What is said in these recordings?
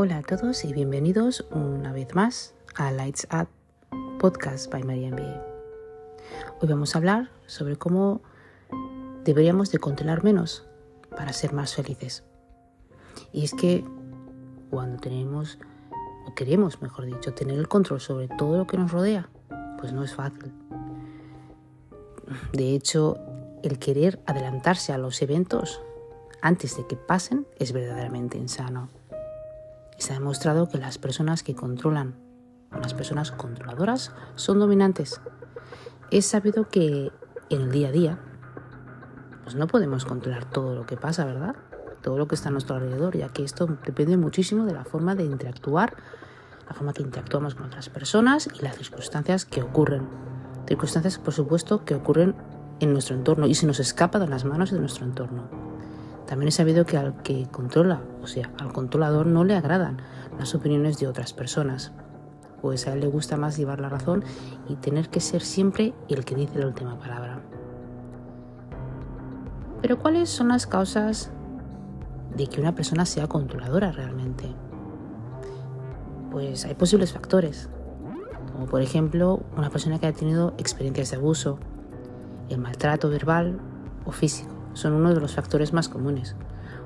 Hola a todos y bienvenidos una vez más a Lights Up Podcast by María MBA. Hoy vamos a hablar sobre cómo deberíamos de controlar menos para ser más felices. Y es que cuando tenemos, o queremos, mejor dicho, tener el control sobre todo lo que nos rodea, pues no es fácil. De hecho, el querer adelantarse a los eventos antes de que pasen es verdaderamente insano. Se ha demostrado que las personas que controlan o las personas controladoras son dominantes. Es sabido que en el día a día pues no podemos controlar todo lo que pasa, ¿verdad? Todo lo que está a nuestro alrededor, ya que esto depende muchísimo de la forma de interactuar, la forma que interactuamos con otras personas y las circunstancias que ocurren. Circunstancias, por supuesto, que ocurren en nuestro entorno y se nos escapa de las manos de nuestro entorno. También he sabido que al que controla, o sea, al controlador no le agradan las opiniones de otras personas, pues a él le gusta más llevar la razón y tener que ser siempre el que dice la última palabra. Pero ¿cuáles son las causas de que una persona sea controladora realmente? Pues hay posibles factores, como por ejemplo una persona que ha tenido experiencias de abuso, el maltrato verbal o físico son uno de los factores más comunes.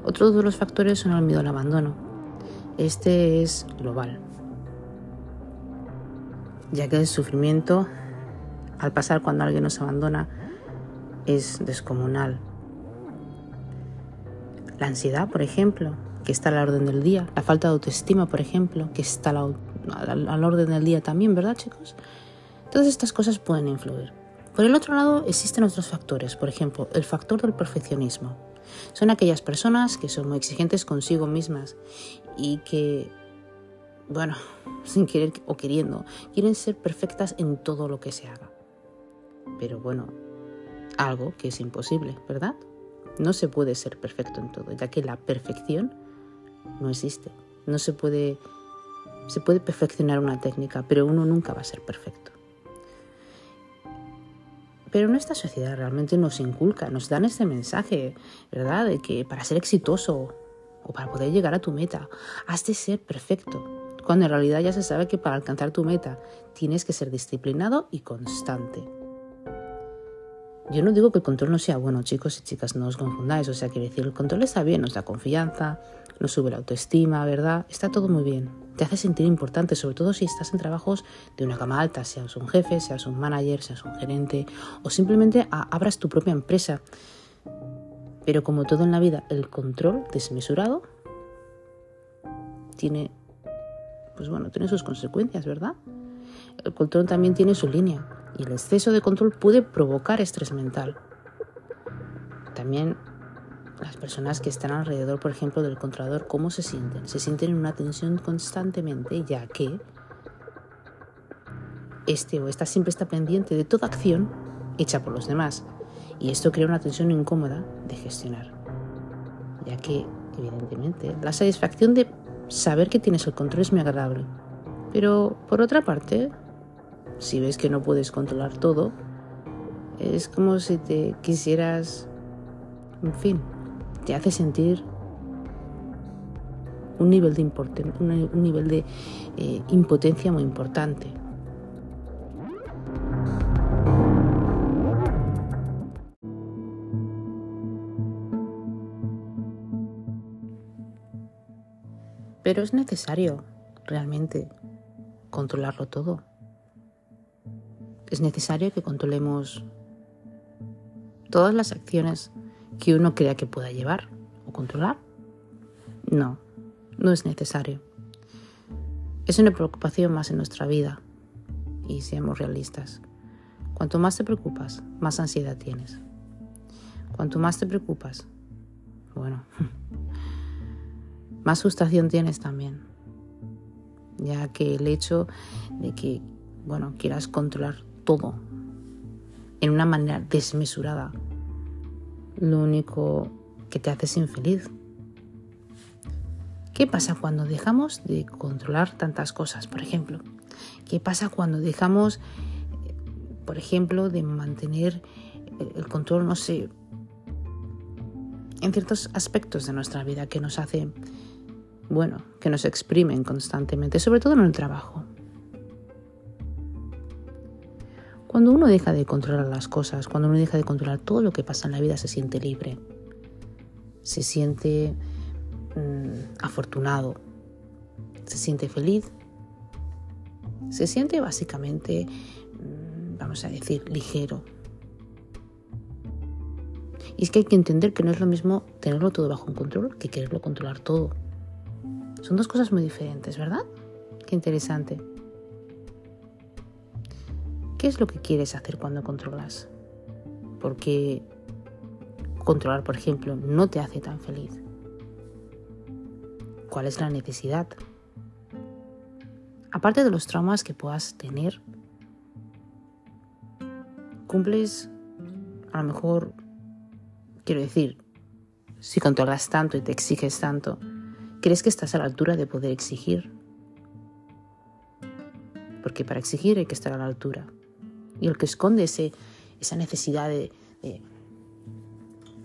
Otro de los factores son el miedo al abandono. Este es global, ya que el sufrimiento al pasar cuando alguien nos abandona es descomunal. La ansiedad, por ejemplo, que está a la orden del día. La falta de autoestima, por ejemplo, que está a la, orden del día también, ¿verdad, chicos? Todas estas cosas pueden influir. Por el otro lado, existen otros factores, por ejemplo, el factor del perfeccionismo. Son aquellas personas que son muy exigentes consigo mismas y que, bueno, sin querer o queriendo, quieren ser perfectas en todo lo que se haga. Pero bueno, algo que es imposible, ¿verdad? No se puede ser perfecto en todo, ya que la perfección no existe. No se puede, se puede perfeccionar una técnica, pero uno nunca va a ser perfecto. Pero en esta sociedad realmente nos inculca, nos dan este mensaje, ¿verdad? De que para ser exitoso o para poder llegar a tu meta, has de ser perfecto. Cuando en realidad ya se sabe que para alcanzar tu meta tienes que ser disciplinado y constante. Yo no digo que el control no sea bueno, chicos y chicas, no os confundáis. O sea, quiere decir, el control está bien, nos da confianza, nos sube la autoestima, ¿verdad? Está todo muy bien. Te hace sentir importante, sobre todo si estás en trabajos de una cama alta, seas un jefe, seas un manager, seas un gerente o simplemente abras tu propia empresa. Pero como todo en la vida, el control desmesurado tiene, pues bueno, tiene sus consecuencias, ¿verdad? El control también tiene su línea y el exceso de control puede provocar estrés mental. También las personas que están alrededor, por ejemplo, del controlador, ¿cómo se sienten? Se sienten en una tensión constantemente, ya que este o esta siempre está pendiente de toda acción hecha por los demás. Y esto crea una tensión incómoda de gestionar, ya que, evidentemente, la satisfacción de saber que tienes el control es muy agradable. Pero, por otra parte, si ves que no puedes controlar todo, es como si te quisieras, en fin, te hace sentir un nivel de, un nivel de eh, impotencia muy importante. Pero es necesario realmente controlarlo todo. Es necesario que controlemos todas las acciones que uno crea que pueda llevar o controlar. No, no es necesario. Es una preocupación más en nuestra vida y seamos realistas. Cuanto más te preocupas, más ansiedad tienes. Cuanto más te preocupas, bueno, más frustración tienes también. Ya que el hecho de que, bueno, quieras controlar todo en una manera desmesurada lo único que te hace es infeliz. ¿Qué pasa cuando dejamos de controlar tantas cosas, por ejemplo? ¿Qué pasa cuando dejamos, por ejemplo, de mantener el control, no sé, en ciertos aspectos de nuestra vida que nos hace bueno, que nos exprimen constantemente, sobre todo en el trabajo. Cuando uno deja de controlar las cosas, cuando uno deja de controlar todo lo que pasa en la vida, se siente libre, se siente mm, afortunado, se siente feliz, se siente básicamente, mm, vamos a decir, ligero. Y es que hay que entender que no es lo mismo tenerlo todo bajo un control que quererlo controlar todo. Son dos cosas muy diferentes, ¿verdad? Qué interesante. ¿Qué es lo que quieres hacer cuando controlas? Porque controlar, por ejemplo, no te hace tan feliz. ¿Cuál es la necesidad? Aparte de los traumas que puedas tener, cumples a lo mejor, quiero decir, si controlas tanto y te exiges tanto, ¿crees que estás a la altura de poder exigir? Porque para exigir hay que estar a la altura. Y el que esconde ese, esa necesidad de,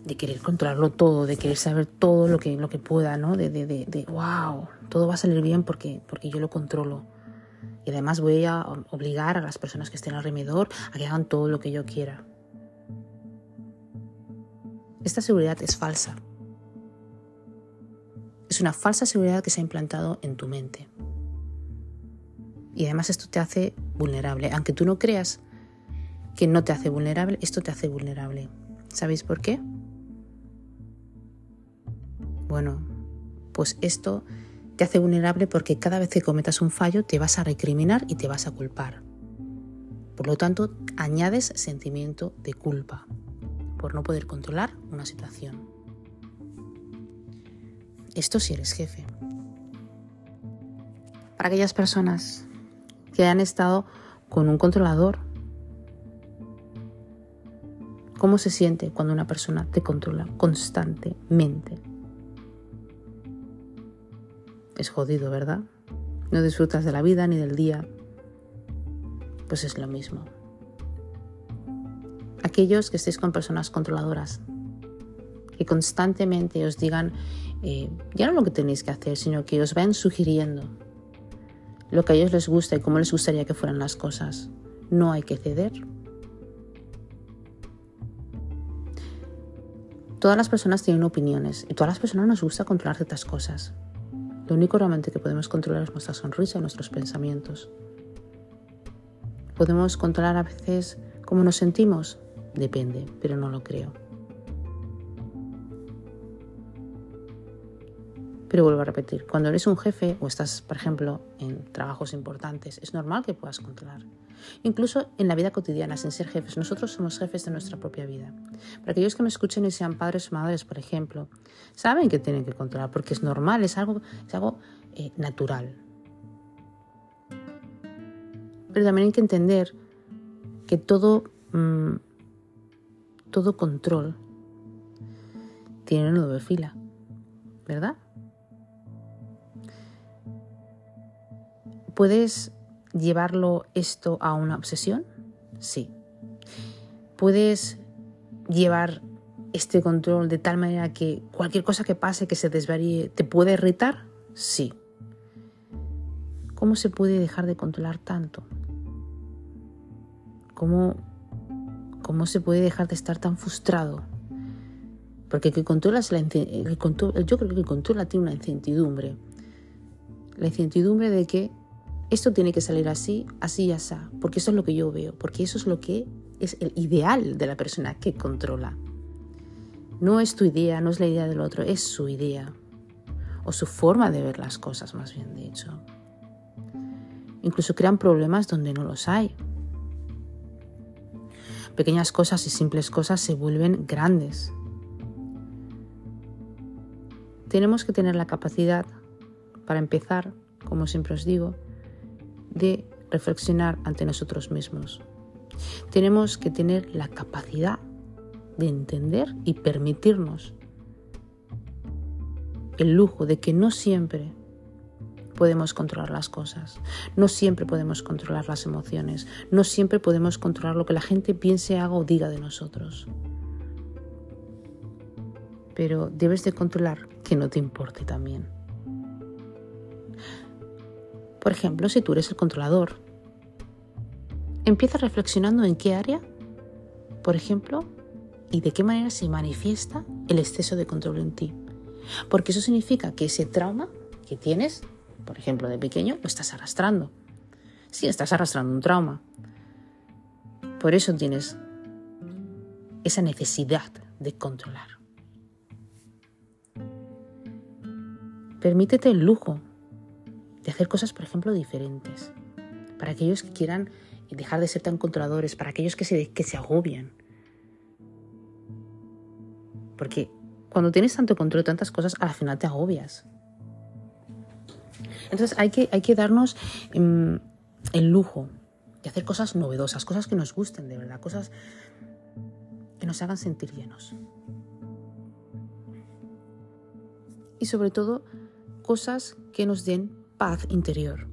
de, querer controlarlo todo, de querer saber todo lo que, lo que pueda, ¿no? De, de, de, wow, todo va a salir bien porque, porque yo lo controlo. Y además voy a obligar a las personas que estén alrededor a que hagan todo lo que yo quiera. Esta seguridad es falsa. Es una falsa seguridad que se ha implantado en tu mente. Y además esto te hace vulnerable. Aunque tú no creas que no te hace vulnerable, esto te hace vulnerable. ¿Sabéis por qué? Bueno, pues esto te hace vulnerable porque cada vez que cometas un fallo te vas a recriminar y te vas a culpar. Por lo tanto, añades sentimiento de culpa por no poder controlar una situación. Esto si eres jefe. Para aquellas personas que han estado con un controlador, ¿cómo se siente cuando una persona te controla constantemente? Es jodido, ¿verdad? No disfrutas de la vida ni del día. Pues es lo mismo. Aquellos que estéis con personas controladoras, que constantemente os digan eh, ya no lo que tenéis que hacer, sino que os vayan sugiriendo lo que a ellos les gusta y cómo les gustaría que fueran las cosas. No hay que ceder. Todas las personas tienen opiniones y todas las personas nos gusta controlar ciertas cosas. Lo único realmente que podemos controlar es nuestra sonrisa y nuestros pensamientos. ¿Podemos controlar a veces cómo nos sentimos? Depende, pero no lo creo. Pero vuelvo a repetir, cuando eres un jefe o estás, por ejemplo, en trabajos importantes, es normal que puedas controlar. Incluso en la vida cotidiana, sin ser jefes, nosotros somos jefes de nuestra propia vida. Para aquellos que me escuchen y sean padres o madres, por ejemplo, saben que tienen que controlar porque es normal, es algo, es algo eh, natural. Pero también hay que entender que todo, mm, todo control tiene una doble fila, ¿verdad? Puedes llevarlo esto a una obsesión? Sí. ¿Puedes llevar este control de tal manera que cualquier cosa que pase, que se desvaríe, te puede irritar? Sí. ¿Cómo se puede dejar de controlar tanto? ¿Cómo, cómo se puede dejar de estar tan frustrado? Porque que controlas la, el yo creo que el control tiene una incertidumbre. La incertidumbre de que esto tiene que salir así, así y así, porque eso es lo que yo veo, porque eso es lo que es el ideal de la persona que controla. No es tu idea, no es la idea del otro, es su idea, o su forma de ver las cosas, más bien dicho. Incluso crean problemas donde no los hay. Pequeñas cosas y simples cosas se vuelven grandes. Tenemos que tener la capacidad, para empezar, como siempre os digo, de reflexionar ante nosotros mismos. Tenemos que tener la capacidad de entender y permitirnos el lujo de que no siempre podemos controlar las cosas, no siempre podemos controlar las emociones, no siempre podemos controlar lo que la gente piense, haga o diga de nosotros. Pero debes de controlar que no te importe también. Por ejemplo, si tú eres el controlador, empieza reflexionando en qué área, por ejemplo, y de qué manera se manifiesta el exceso de control en ti. Porque eso significa que ese trauma que tienes, por ejemplo, de pequeño, lo estás arrastrando. Sí, estás arrastrando un trauma. Por eso tienes esa necesidad de controlar. Permítete el lujo de hacer cosas, por ejemplo, diferentes. Para aquellos que quieran dejar de ser tan controladores, para aquellos que se, que se agobian. Porque cuando tienes tanto control de tantas cosas, al final te agobias. Entonces hay que, hay que darnos em, el lujo de hacer cosas novedosas, cosas que nos gusten de verdad, cosas que nos hagan sentir llenos. Y sobre todo, cosas que nos den paz interior.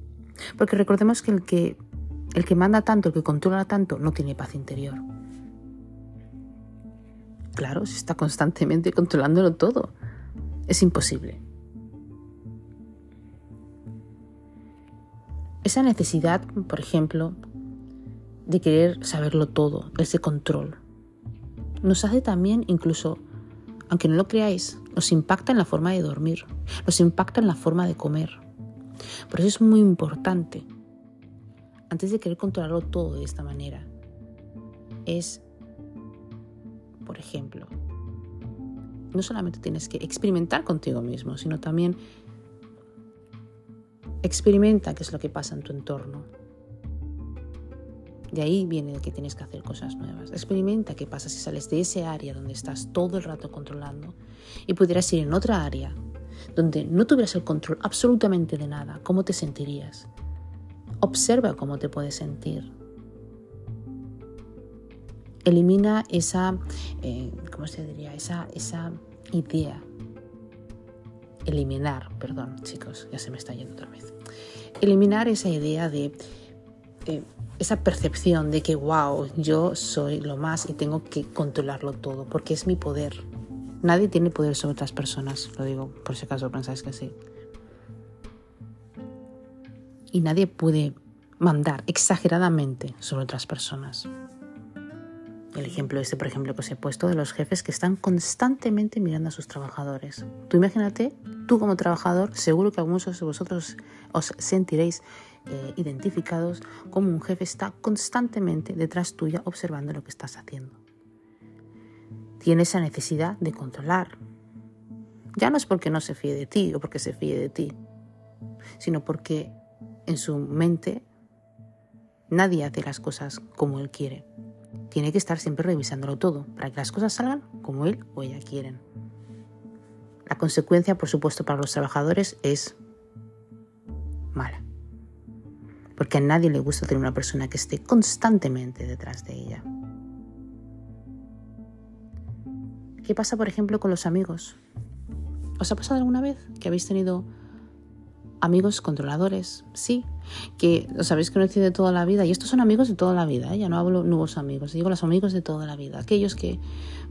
Porque recordemos que el que, el que manda tanto, el que controla tanto, no tiene paz interior. Claro, se está constantemente controlándolo todo. Es imposible. Esa necesidad, por ejemplo, de querer saberlo todo, ese control, nos hace también, incluso, aunque no lo creáis, nos impacta en la forma de dormir, nos impacta en la forma de comer. Por eso es muy importante, antes de querer controlarlo todo de esta manera, es por ejemplo, no solamente tienes que experimentar contigo mismo, sino también experimenta qué es lo que pasa en tu entorno. De ahí viene que tienes que hacer cosas nuevas. Experimenta qué pasa si sales de ese área donde estás todo el rato controlando y pudieras ir en otra área donde no tuvieras el control absolutamente de nada. ¿Cómo te sentirías? Observa cómo te puedes sentir elimina esa, eh, ¿cómo se diría? Esa, esa idea. Eliminar, perdón, chicos, ya se me está yendo otra vez. Eliminar esa idea de esa percepción de que, wow, yo soy lo más y tengo que controlarlo todo, porque es mi poder. Nadie tiene poder sobre otras personas, lo digo por si acaso pensáis que sí. Y nadie puede mandar exageradamente sobre otras personas. El ejemplo este, por ejemplo, que os he puesto de los jefes que están constantemente mirando a sus trabajadores. Tú imagínate, tú como trabajador, seguro que algunos de vosotros os sentiréis eh, identificados como un jefe está constantemente detrás tuya observando lo que estás haciendo. Tiene esa necesidad de controlar. Ya no es porque no se fíe de ti o porque se fíe de ti, sino porque en su mente nadie hace las cosas como él quiere tiene que estar siempre revisándolo todo para que las cosas salgan como él o ella quieren. La consecuencia, por supuesto, para los trabajadores es mala. Porque a nadie le gusta tener una persona que esté constantemente detrás de ella. ¿Qué pasa, por ejemplo, con los amigos? ¿Os ha pasado alguna vez que habéis tenido amigos controladores, sí, que os habéis conocido de toda la vida, y estos son amigos de toda la vida, ¿eh? ya no hablo nuevos amigos, digo los amigos de toda la vida, aquellos que,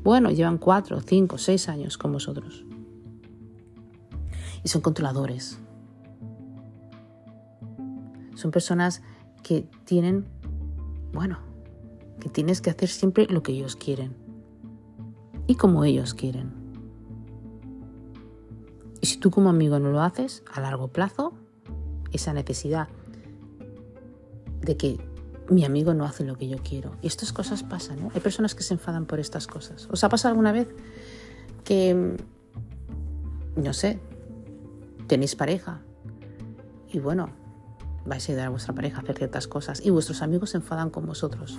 bueno, llevan cuatro, cinco, seis años con vosotros. Y son controladores. Son personas que tienen, bueno, que tienes que hacer siempre lo que ellos quieren y como ellos quieren. Y si tú como amigo no lo haces, a largo plazo, esa necesidad de que mi amigo no hace lo que yo quiero. Y estas cosas pasan, ¿no? Hay personas que se enfadan por estas cosas. ¿Os ha pasado alguna vez que, no sé, tenéis pareja y bueno, vais a ayudar a vuestra pareja a hacer ciertas cosas y vuestros amigos se enfadan con vosotros?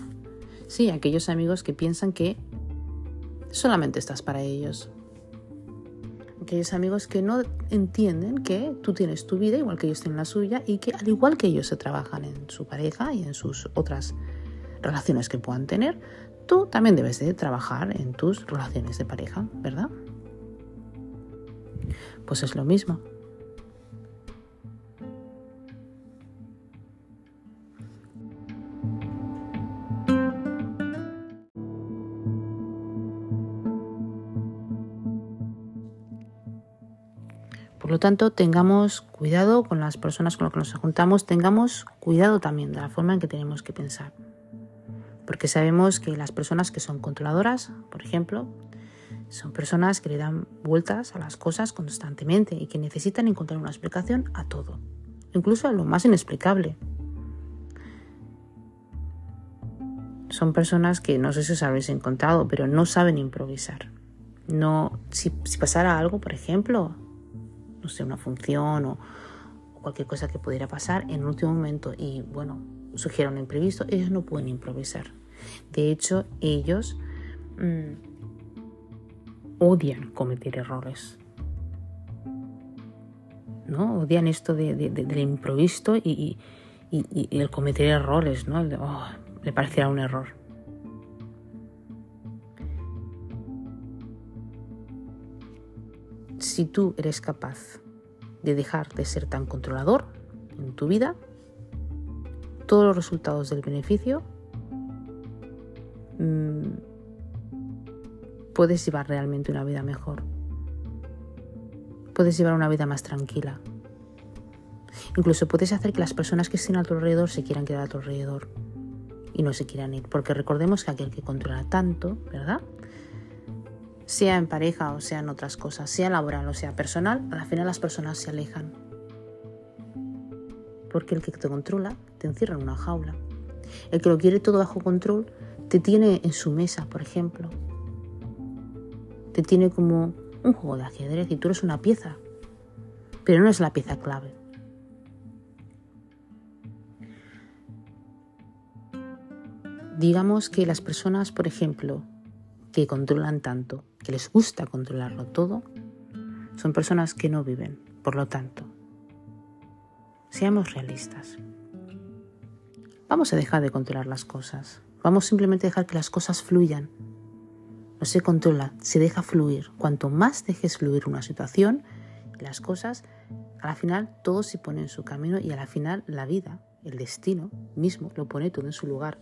Sí, aquellos amigos que piensan que solamente estás para ellos, aquellos amigos que no entienden que tú tienes tu vida igual que ellos tienen la suya y que al igual que ellos se trabajan en su pareja y en sus otras relaciones que puedan tener, tú también debes de trabajar en tus relaciones de pareja, ¿verdad? Pues es lo mismo. Por lo tanto, tengamos cuidado con las personas con las que nos juntamos, tengamos cuidado también de la forma en que tenemos que pensar. Porque sabemos que las personas que son controladoras, por ejemplo, son personas que le dan vueltas a las cosas constantemente y que necesitan encontrar una explicación a todo, incluso a lo más inexplicable. Son personas que no sé si os habéis encontrado, pero no saben improvisar. No, si, pasara algo, por ejemplo, no sé, una función o, cualquier cosa que pudiera pasar en último momento y bueno, sugiera un imprevisto, ellos no pueden improvisar. De hecho, ellos mm, odian cometer errores. ¿no? Odian esto de, del improviso y, el cometer errores, ¿no? Oh, le parecerá un error. Si tú eres capaz de dejar de ser tan controlador en tu vida, todos los resultados del beneficio mm, puedes llevar realmente una vida mejor. Puedes llevar una vida más tranquila. Incluso puedes hacer que las personas que estén a tu alrededor se quieran quedar a tu alrededor y no se quieran ir. Porque recordemos que aquel que controla tanto, ¿verdad? Sea en pareja o sea en otras cosas, sea laboral o sea personal, al final las personas se alejan. Porque el que te controla te encierra en una jaula. El que lo quiere todo bajo control te tiene en su mesa, por ejemplo, te tiene como un juego de ajedrez y tú eres una pieza, pero no es la pieza clave. Digamos que las personas, por ejemplo, que controlan tanto, que les gusta controlarlo todo, son personas que no viven. Por lo tanto, seamos realistas. Vamos a dejar de controlar las cosas. Vamos simplemente a dejar que las cosas fluyan no se controla, se deja fluir. Cuanto más dejes fluir una situación, las cosas, a la final todo se pone en su camino y a la final la vida, el destino mismo, lo pone todo en su lugar.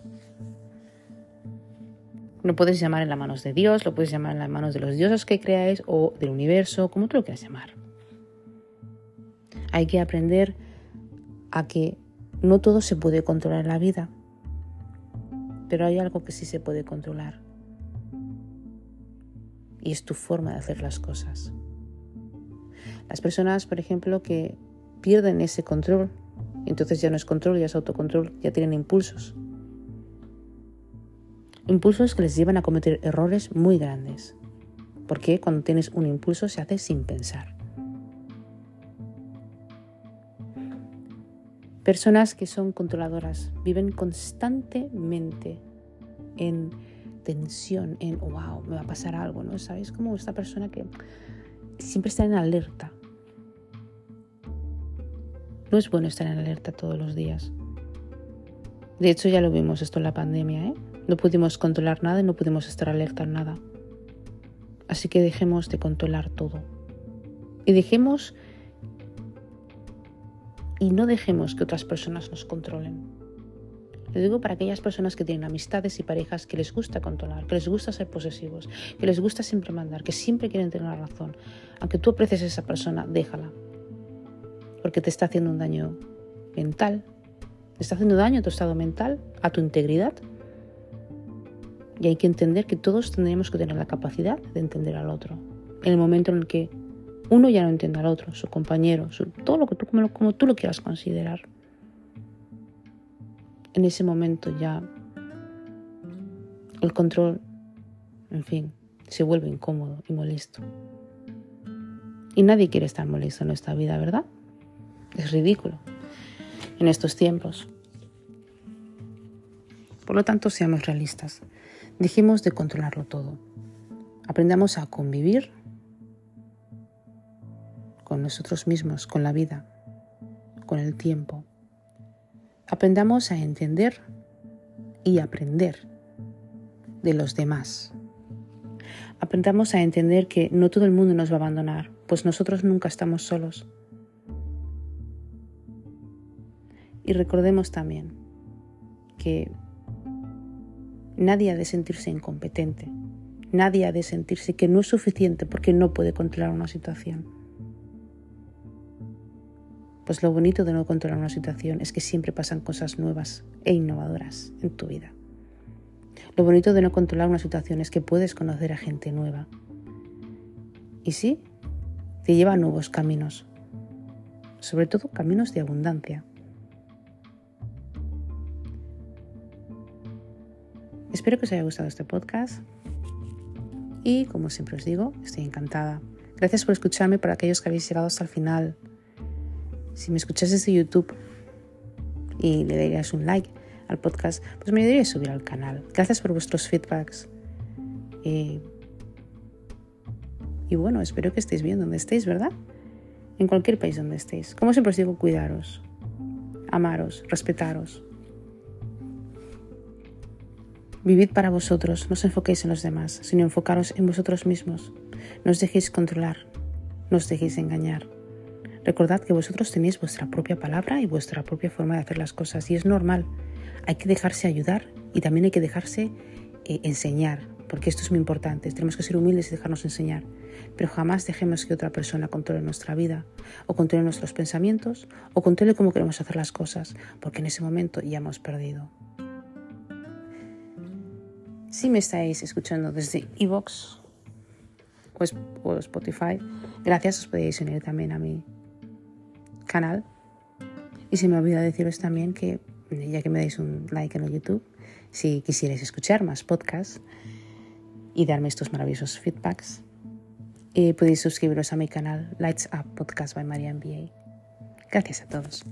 Lo puedes llamar en las manos de Dios, lo puedes llamar en las manos de los dioses que creáis o del universo, como tú lo quieras llamar. Hay que aprender a que no todo se puede controlar en la vida, pero hay algo que sí se puede controlar y es tu forma de hacer las cosas. Las personas, por ejemplo, que pierden ese control, entonces ya no es control, ya es autocontrol, ya tienen impulsos. Impulsos que les llevan a cometer errores muy grandes. Porque cuando tienes un impulso se hace sin pensar. Personas que son controladoras viven constantemente en tensión, en, wow, me va a pasar algo, ¿no? ¿Sabes? Como esta persona que siempre está en alerta. No es bueno estar en alerta todos los días. De hecho, ya lo vimos esto en la pandemia, ¿eh? No pudimos controlar nada y no pudimos estar alerta en nada. Así que dejemos de controlar todo. Y dejemos... Y no dejemos que otras personas nos controlen. Lo digo para aquellas personas que tienen amistades y parejas que les gusta controlar, que les gusta ser posesivos, que les gusta siempre mandar, que siempre quieren tener la razón. Aunque tú aprecies a esa persona, déjala. Porque te está haciendo un daño mental. Te está haciendo daño a tu estado mental, a tu integridad. Y hay que entender que todos tendríamos que tener la capacidad de entender al otro. En el momento en el que uno ya no entiende al otro, su compañero, todo lo que tú, como tú lo quieras considerar en ese momento ya el control, en fin, se vuelve incómodo y molesto. Y nadie quiere estar molesto en esta vida, ¿verdad? Es ridículo en estos tiempos. Por lo tanto, seamos realistas. Dejemos de controlarlo todo. Aprendamos a convivir con nosotros mismos, con la vida, con el tiempo, Aprendamos a entender y aprender de los demás. Aprendamos a entender que no todo el mundo nos va a abandonar, pues nosotros nunca estamos solos. Y recordemos también que nadie ha de sentirse incompetente, nadie ha de sentirse que no es suficiente porque no puede controlar una situación. Pues lo bonito de no controlar una situación es que siempre pasan cosas nuevas e innovadoras en tu vida. Lo bonito de no controlar una situación es que puedes conocer a gente nueva. Y sí, te lleva a nuevos caminos, sobre todo caminos de abundancia. Espero que os haya gustado este podcast y como siempre os digo, estoy encantada. Gracias por escucharme para aquellos que habéis llegado hasta el final. Si me escuchas desde YouTube y le darías un like al podcast, pues me ayudaría a subir al canal. Gracias por vuestros feedbacks. y bueno, espero que estéis bien donde estéis, ¿verdad? En cualquier país donde estéis. Como siempre os digo, cuidaros, amaros, respetaros. Vivid para vosotros, no os enfoquéis en los demás, sino enfocaros en vosotros mismos. No os dejéis controlar, no os dejéis engañar. Recordad que vosotros tenéis vuestra propia palabra y vuestra propia forma de hacer las cosas y es normal. Hay que dejarse ayudar y también hay que dejarse eh, enseñar, porque esto es muy importante. Tenemos que ser humildes y dejarnos enseñar, pero jamás dejemos que otra persona controle nuestra vida o controle nuestros pensamientos o controle cómo queremos hacer las cosas, porque en ese momento ya hemos perdido. Si me estáis escuchando desde Evox o Spotify, gracias, os podéis unir también a mi canal. Y se me olvida deciros también que, ya que me dais un like en el YouTube, si quisierais escuchar más podcasts y darme estos maravillosos feedbacks, eh, podéis suscribiros a mi canal Lights Up Podcast by Maria MBA. Gracias a todos.